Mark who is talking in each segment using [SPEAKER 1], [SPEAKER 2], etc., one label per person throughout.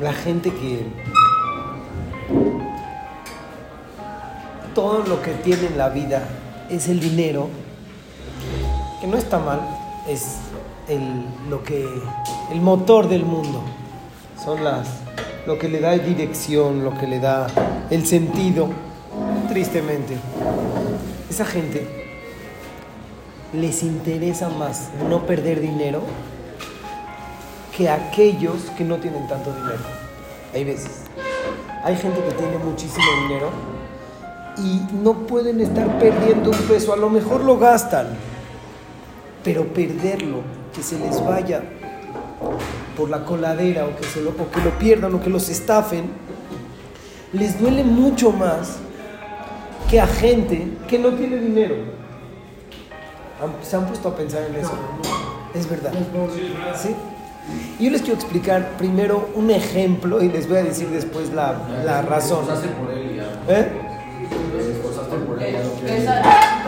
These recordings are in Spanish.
[SPEAKER 1] la gente que todo lo que tiene en la vida es el dinero, que no está mal, es el, lo que, el motor del mundo, son las, lo que le da dirección, lo que le da el sentido, tristemente. Esa gente les interesa más no perder dinero que aquellos que no tienen tanto dinero. Hay veces. Hay gente que tiene muchísimo dinero y no pueden estar perdiendo un peso. A lo mejor lo gastan, pero perderlo, que se les vaya por la coladera o que, se lo, o que lo pierdan o que los estafen, les duele mucho más que a gente que no tiene dinero. ¿Se han puesto a pensar en eso? Es verdad. ¿Sí? Yo les quiero explicar primero un ejemplo y les voy a decir después la, la razón. ¿Eh?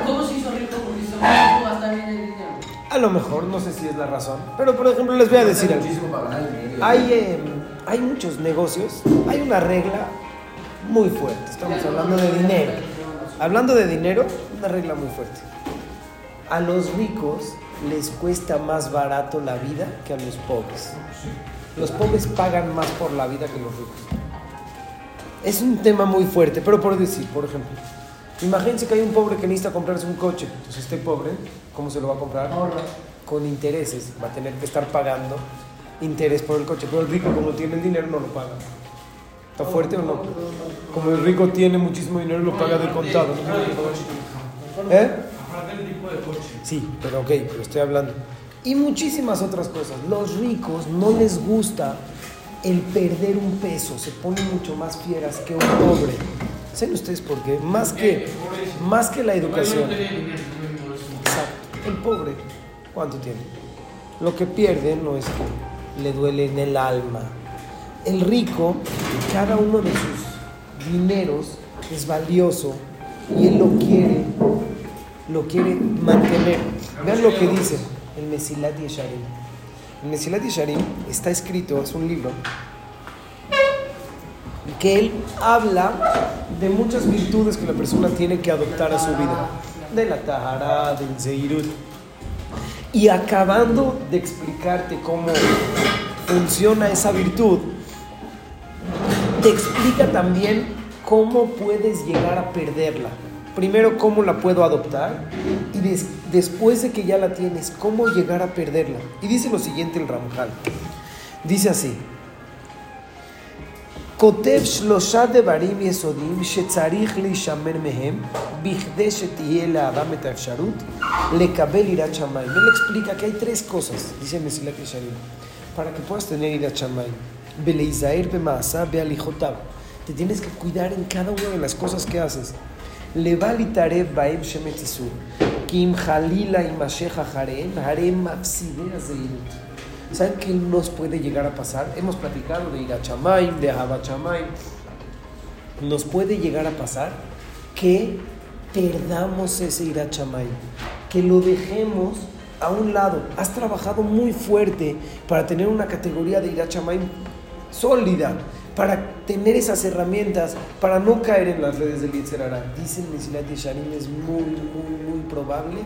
[SPEAKER 2] ¿Cómo se hizo rico? Porque se hizo gastar bien el dinero.
[SPEAKER 1] A lo mejor, no sé si es la razón. Pero por ejemplo, les voy a decir algo. Hay, eh, hay muchos negocios, hay una regla muy fuerte. Estamos hablando de dinero. Hablando de dinero, una regla muy fuerte. A los ricos les cuesta más barato la vida que a los pobres. Los pobres pagan más por la vida que los ricos. Es un tema muy fuerte, pero por decir, por ejemplo, imagínense que hay un pobre que necesita comprarse un coche. Entonces este pobre, ¿cómo se lo va a comprar? Con intereses. Va a tener que estar pagando interés por el coche. Pero el rico, como tiene el dinero, no lo paga. ¿Está fuerte o no? Como el rico tiene muchísimo dinero, lo paga de contado. ¿Eh? Sí, pero ok, pero estoy hablando. Y muchísimas otras cosas. Los ricos no les gusta el perder un peso, se ponen mucho más fieras que un pobre. ¿Saben ustedes por qué? Más que, más que la educación. Exacto. El pobre, ¿cuánto tiene? Lo que pierde no es que le duele en el alma. El rico, cada uno de sus dineros es valioso y él lo quiere lo quiere mantener. Vean lo que dice el Mesilat Yesharim. El Mesilat Yesharim está escrito, es un libro, que él habla de muchas virtudes que la persona tiene que adoptar a su vida. De la Tahara, del Zeirut. Y acabando de explicarte cómo funciona esa virtud, te explica también cómo puedes llegar a perderla primero cómo la puedo adoptar y des, después de que ya la tienes, cómo llegar a perderla. Y dice lo siguiente el Ramjal. Dice así. כותב שלושה דברים יסודיים שצריך להישמר מהם בכדי שתהיה לאדם את האפשרות לקבל יראת שמיים. Él explica que hay tres cosas, dice Mesilat Yesharim, para que puedas tener יראת שמיים. בלהיזהר במעשה בהליכותיו. te tienes que cuidar en cada una de las cosas que haces. Levalitarev baem shemetzisu. Kim halila y harem, harem de ¿Saben qué nos puede llegar a pasar? Hemos platicado de Igachamayim, de Habachamayim. Nos puede llegar a pasar que perdamos ese Irachamayim, que lo dejemos a un lado. Has trabajado muy fuerte para tener una categoría de Irachamayim sólida, para tener esas herramientas, para no caer en las redes del Yitzhara. Dicen Mesilat Yesharim, es muy, muy, muy probable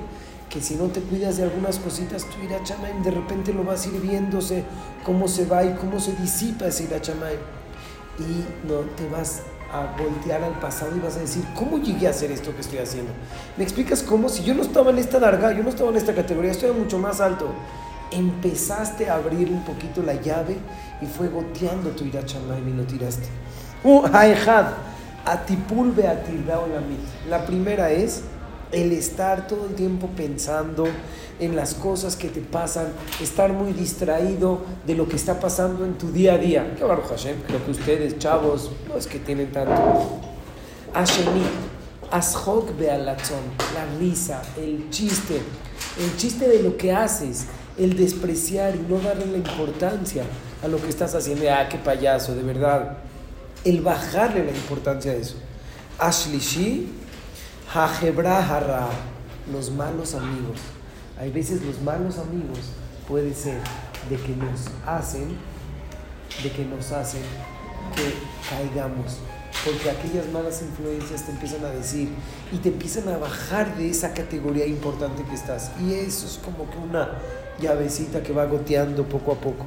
[SPEAKER 1] que si no te cuidas de algunas cositas, tu Irachamaim de repente lo vas a ir viéndose cómo se va y cómo se disipa ese Irachamaim. Y no te vas a voltear al pasado y vas a decir, ¿cómo llegué a hacer esto que estoy haciendo? ¿Me explicas cómo? Si yo no estaba en esta larga, yo no estaba en esta categoría, estoy mucho más alto. Empezaste a abrir un poquito la llave y fue goteando tu Irachamaim y lo tiraste. Uh, atipul La primera es el estar todo el tiempo pensando en las cosas que te pasan, estar muy distraído de lo que está pasando en tu día a día. Que Baruch Hashem, creo que ustedes, chavos, no es que tienen tanto. Hashemi, ashok bealatzon, la risa, el chiste, el chiste de lo que haces, el despreciar y no darle la importancia a lo que estás haciendo. Ah, qué payaso, de verdad. El bajarle la importancia de eso. Ashlishi, Hajebra los malos amigos. Hay veces los malos amigos puede ser de que nos hacen de que nos hacen que caigamos. Porque aquellas malas influencias te empiezan a decir y te empiezan a bajar de esa categoría importante que estás. Y eso es como que una llavecita que va goteando poco a poco.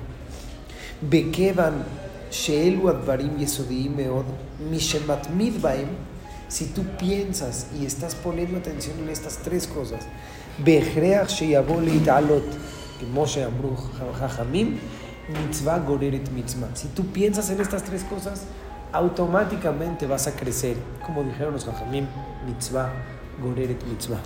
[SPEAKER 1] Bekevan sheelu advarim meod mishematmid baem. Si tú piensas y estás poniendo atención en estas tres cosas, que Moshe Jajamim, mitzvah goreret mitzvah. Si tú piensas en estas tres cosas, automáticamente vas a crecer. Como dijeron los Jajamim, mitzvah goreret mitzvah.